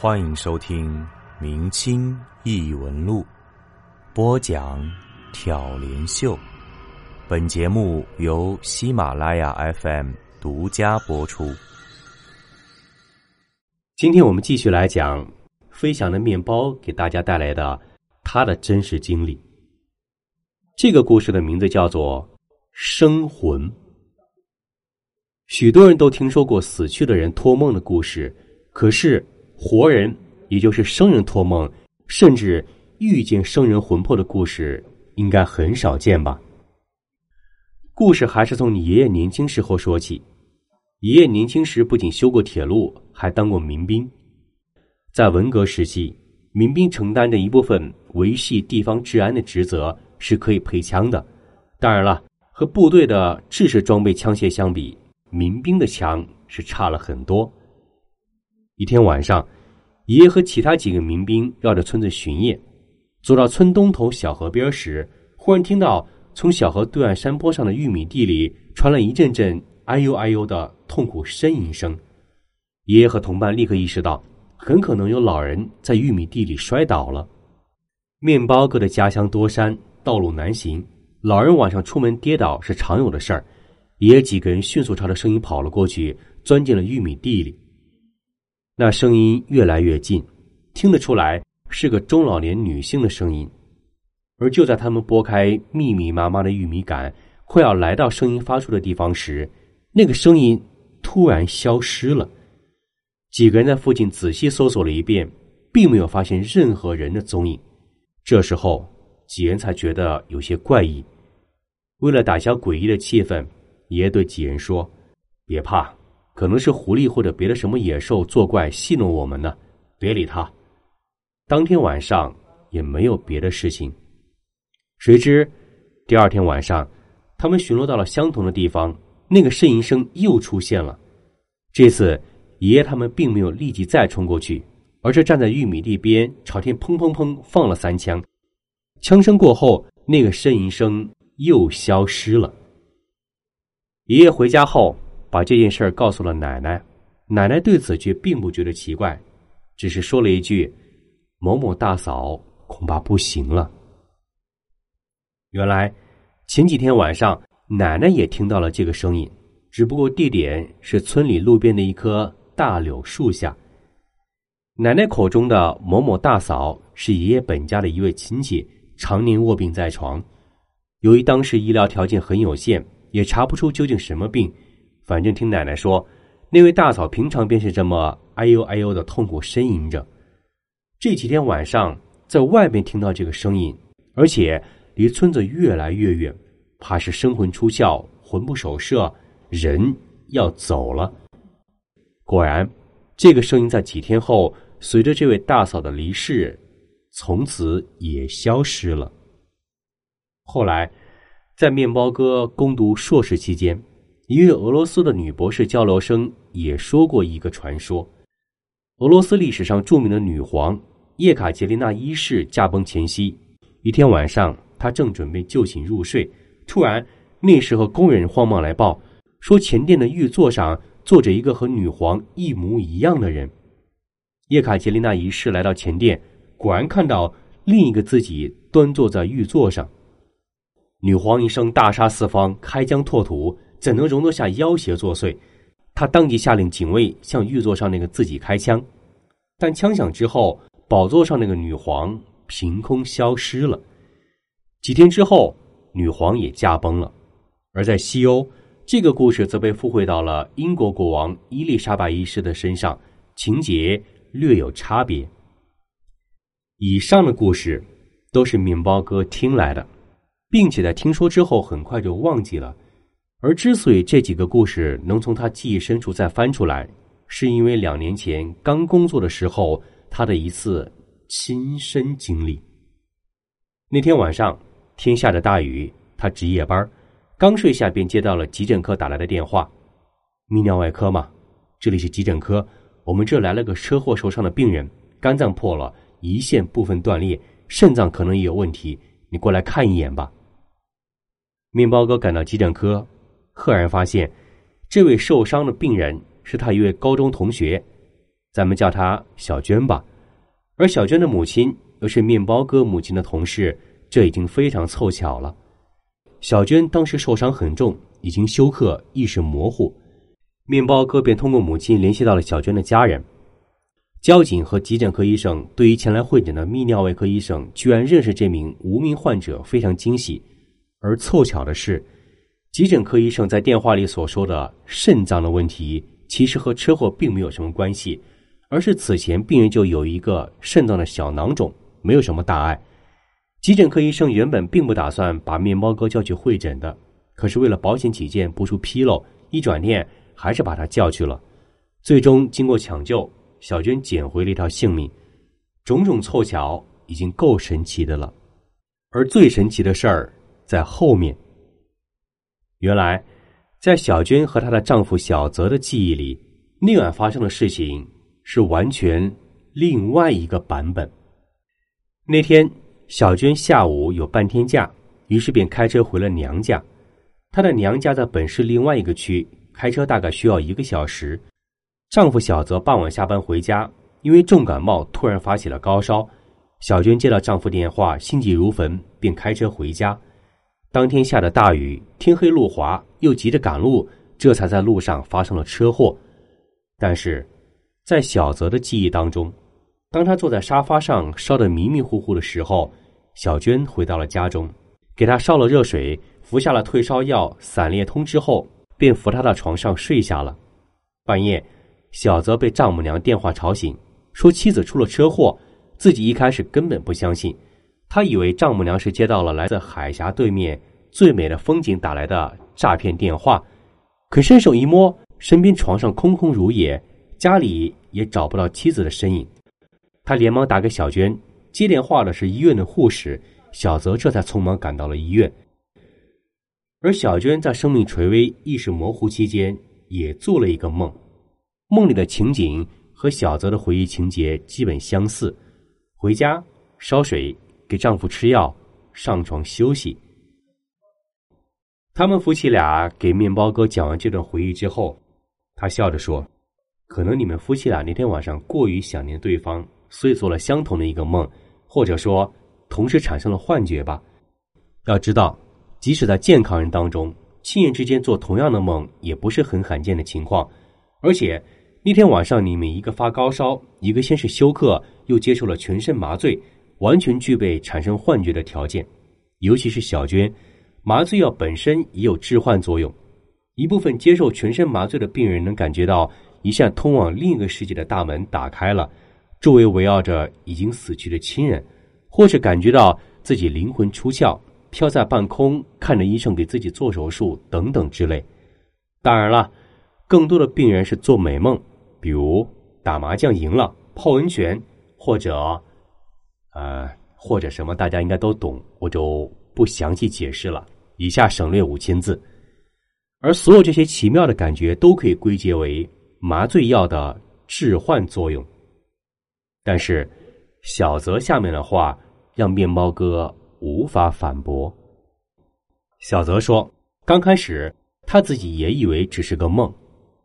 欢迎收听《明清异闻录》，播讲挑帘秀。本节目由喜马拉雅 FM 独家播出。今天我们继续来讲飞翔的面包给大家带来的他的真实经历。这个故事的名字叫做《生魂》。许多人都听说过死去的人托梦的故事，可是。活人，也就是生人托梦，甚至遇见生人魂魄的故事，应该很少见吧？故事还是从你爷爷年轻时候说起。爷爷年轻时不仅修过铁路，还当过民兵。在文革时期，民兵承担着一部分维系地方治安的职责，是可以配枪的。当然了，和部队的制式装备枪械相比，民兵的枪是差了很多。一天晚上，爷爷和其他几个民兵绕着村子巡夜，走到村东头小河边时，忽然听到从小河对岸山坡上的玉米地里传来一阵阵“哎呦哎呦”的痛苦呻吟声。爷爷和同伴立刻意识到，很可能有老人在玉米地里摔倒了。面包哥的家乡多山，道路难行，老人晚上出门跌倒是常有的事儿。爷爷几个人迅速朝着声音跑了过去，钻进了玉米地里。那声音越来越近，听得出来是个中老年女性的声音。而就在他们拨开密密麻麻的玉米杆，快要来到声音发出的地方时，那个声音突然消失了。几个人在附近仔细搜索了一遍，并没有发现任何人的踪影。这时候，几人才觉得有些怪异。为了打消诡异的气氛，爷爷对几人说：“别怕。”可能是狐狸或者别的什么野兽作怪戏弄我们呢，别理他。当天晚上也没有别的事情。谁知第二天晚上，他们巡逻到了相同的地方，那个呻吟声又出现了。这次爷爷他们并没有立即再冲过去，而是站在玉米地边朝天砰砰砰放了三枪。枪声过后，那个呻吟声又消失了。爷爷回家后。把这件事儿告诉了奶奶，奶奶对此却并不觉得奇怪，只是说了一句：“某某大嫂恐怕不行了。”原来前几天晚上，奶奶也听到了这个声音，只不过地点是村里路边的一棵大柳树下。奶奶口中的某某大嫂是爷爷本家的一位亲戚，常年卧病在床，由于当时医疗条件很有限，也查不出究竟什么病。反正听奶奶说，那位大嫂平常便是这么哎呦哎呦的痛苦呻吟着。这几天晚上在外面听到这个声音，而且离村子越来越远，怕是生魂出窍，魂不守舍，人要走了。果然，这个声音在几天后，随着这位大嫂的离世，从此也消失了。后来，在面包哥攻读硕士期间。一位俄罗斯的女博士交流生也说过一个传说：俄罗斯历史上著名的女皇叶卡捷琳娜一世驾崩前夕，一天晚上，她正准备就寝入睡，突然，那时候工人慌忙来报，说前殿的玉座上坐着一个和女皇一模一样的人。叶卡捷琳娜一世来到前殿，果然看到另一个自己端坐在玉座上。女皇一声大杀四方，开疆拓土。怎能容得下妖邪作祟？他当即下令警卫向玉座上那个自己开枪，但枪响之后，宝座上那个女皇凭空消失了。几天之后，女皇也驾崩了。而在西欧，这个故事则被附会到了英国国王伊丽莎白一世的身上，情节略有差别。以上的故事都是面包哥听来的，并且在听说之后很快就忘记了。而之所以这几个故事能从他记忆深处再翻出来，是因为两年前刚工作的时候他的一次亲身经历。那天晚上天下着大雨，他值夜班，刚睡下便接到了急诊科打来的电话：“泌尿外科吗？这里是急诊科，我们这来了个车祸受伤的病人，肝脏破了，胰腺部分断裂，肾脏可能也有问题，你过来看一眼吧。”面包哥赶到急诊科。赫然发现，这位受伤的病人是他一位高中同学。咱们叫他小娟吧。而小娟的母亲又是面包哥母亲的同事，这已经非常凑巧了。小娟当时受伤很重，已经休克，意识模糊。面包哥便通过母亲联系到了小娟的家人。交警和急诊科医生对于前来会诊的泌尿外科医生居然认识这名无名患者非常惊喜。而凑巧的是，急诊科医生在电话里所说的肾脏的问题，其实和车祸并没有什么关系，而是此前病人就有一个肾脏的小囊肿，没有什么大碍。急诊科医生原本并不打算把面包哥叫去会诊的，可是为了保险起见，不出纰漏，一转念还是把他叫去了。最终经过抢救，小娟捡回了一条性命。种种凑巧已经够神奇的了，而最神奇的事儿在后面。原来，在小娟和她的丈夫小泽的记忆里，那晚发生的事情是完全另外一个版本。那天。小娟下午有半天假，于是便开车回了娘家。她的娘家在本市另外一个区，开车大概需要一个小时。丈夫小泽傍晚下班回家，因为重感冒突然发起了高烧。小娟接到丈夫电话，心急如焚，便开车回家。当天下的大雨，天黑路滑，又急着赶路，这才在路上发生了车祸。但是，在小泽的记忆当中。当他坐在沙发上烧得迷迷糊糊的时候，小娟回到了家中，给他烧了热水，服下了退烧药散裂通之后，便扶他到床上睡下了。半夜，小泽被丈母娘电话吵醒，说妻子出了车祸。自己一开始根本不相信，他以为丈母娘是接到了来自海峡对面最美的风景打来的诈骗电话，可伸手一摸，身边床上空空如也，家里也找不到妻子的身影。他连忙打给小娟，接电话的是医院的护士，小泽这才匆忙赶到了医院。而小娟在生命垂危、意识模糊期间，也做了一个梦，梦里的情景和小泽的回忆情节基本相似：回家烧水，给丈夫吃药，上床休息。他们夫妻俩给面包哥讲完这段回忆之后，他笑着说：“可能你们夫妻俩那天晚上过于想念对方。”所以做了相同的一个梦，或者说同时产生了幻觉吧。要知道，即使在健康人当中，亲人之间做同样的梦也不是很罕见的情况。而且那天晚上，你们一个发高烧，一个先是休克，又接受了全身麻醉，完全具备产生幻觉的条件。尤其是小娟，麻醉药本身也有致幻作用。一部分接受全身麻醉的病人能感觉到一扇通往另一个世界的大门打开了。周围围绕着已经死去的亲人，或是感觉到自己灵魂出窍，飘在半空，看着医生给自己做手术等等之类。当然了，更多的病人是做美梦，比如打麻将赢了、泡温泉，或者，呃，或者什么，大家应该都懂，我就不详细解释了。以下省略五千字。而所有这些奇妙的感觉，都可以归结为麻醉药的致幻作用。但是，小泽下面的话让面包哥无法反驳。小泽说：“刚开始他自己也以为只是个梦，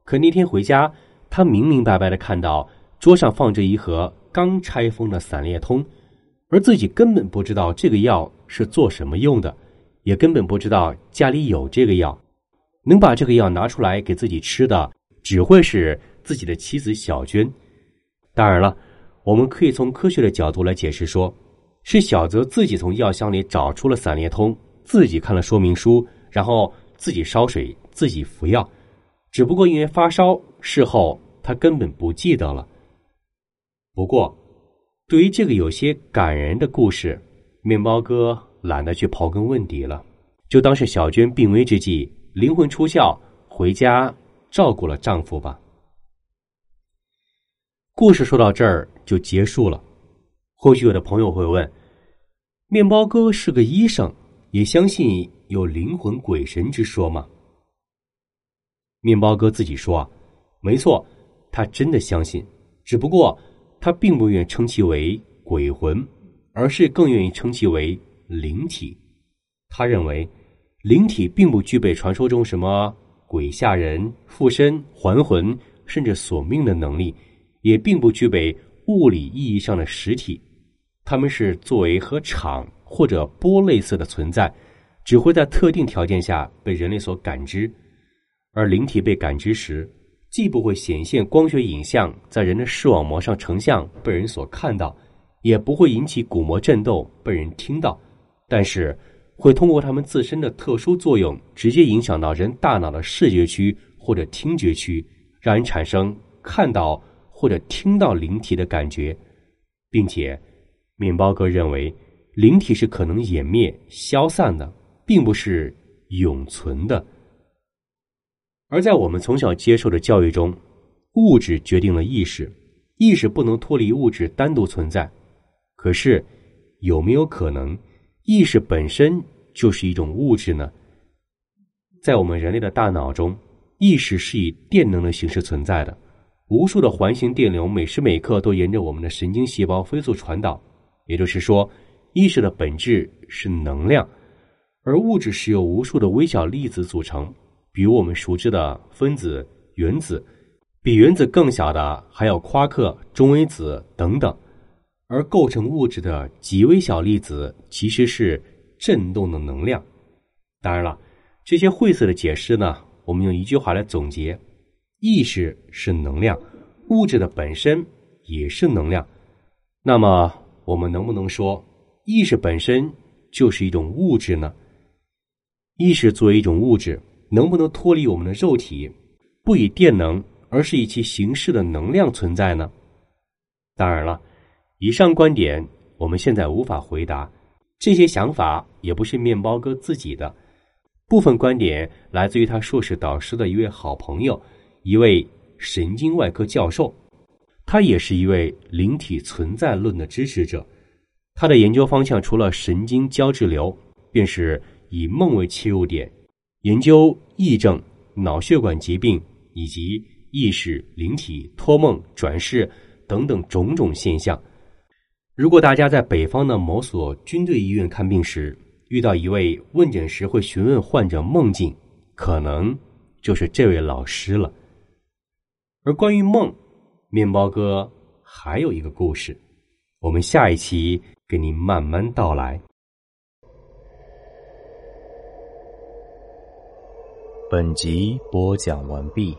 可那天回家，他明明白白的看到桌上放着一盒刚拆封的散裂通，而自己根本不知道这个药是做什么用的，也根本不知道家里有这个药，能把这个药拿出来给自己吃的，只会是自己的妻子小娟。当然了。”我们可以从科学的角度来解释，说是小泽自己从药箱里找出了散裂通，自己看了说明书，然后自己烧水，自己服药。只不过因为发烧，事后他根本不记得了。不过，对于这个有些感人的故事，面包哥懒得去刨根问底了，就当是小娟病危之际，灵魂出窍，回家照顾了丈夫吧。故事说到这儿就结束了。或许有的朋友会问：面包哥是个医生，也相信有灵魂鬼神之说吗？面包哥自己说，没错，他真的相信，只不过他并不愿称其为鬼魂，而是更愿意称其为灵体。他认为灵体并不具备传说中什么鬼吓人、附身、还魂，甚至索命的能力。也并不具备物理意义上的实体，它们是作为和场或者波类似的存在，只会在特定条件下被人类所感知。而灵体被感知时，既不会显现光学影像在人的视网膜上成像被人所看到，也不会引起鼓膜震动被人听到，但是会通过它们自身的特殊作用，直接影响到人大脑的视觉区或者听觉区，让人产生看到。或者听到灵体的感觉，并且，面包哥认为灵体是可能湮灭、消散的，并不是永存的。而在我们从小接受的教育中，物质决定了意识，意识不能脱离物质单独存在。可是，有没有可能意识本身就是一种物质呢？在我们人类的大脑中，意识是以电能的形式存在的。无数的环形电流每时每刻都沿着我们的神经细胞飞速传导，也就是说，意识的本质是能量，而物质是由无数的微小粒子组成，比如我们熟知的分子、原子，比原子更小的还有夸克、中微子等等，而构成物质的极微小粒子其实是振动的能量。当然了，这些晦涩的解释呢，我们用一句话来总结。意识是能量，物质的本身也是能量。那么，我们能不能说意识本身就是一种物质呢？意识作为一种物质，能不能脱离我们的肉体，不以电能，而是以其形式的能量存在呢？当然了，以上观点我们现在无法回答。这些想法也不是面包哥自己的，部分观点来自于他硕士导师的一位好朋友。一位神经外科教授，他也是一位灵体存在论的支持者。他的研究方向除了神经胶质瘤，便是以梦为切入点，研究癔症、脑血管疾病以及意识、灵体、托梦、转世等等种种现象。如果大家在北方的某所军队医院看病时，遇到一位问诊时会询问患者梦境，可能就是这位老师了。而关于梦，面包哥还有一个故事，我们下一期给您慢慢道来。本集播讲完毕，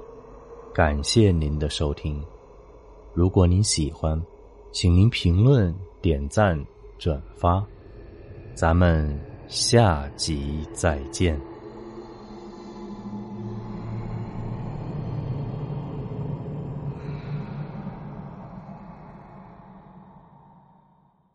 感谢您的收听。如果您喜欢，请您评论、点赞、转发，咱们下集再见。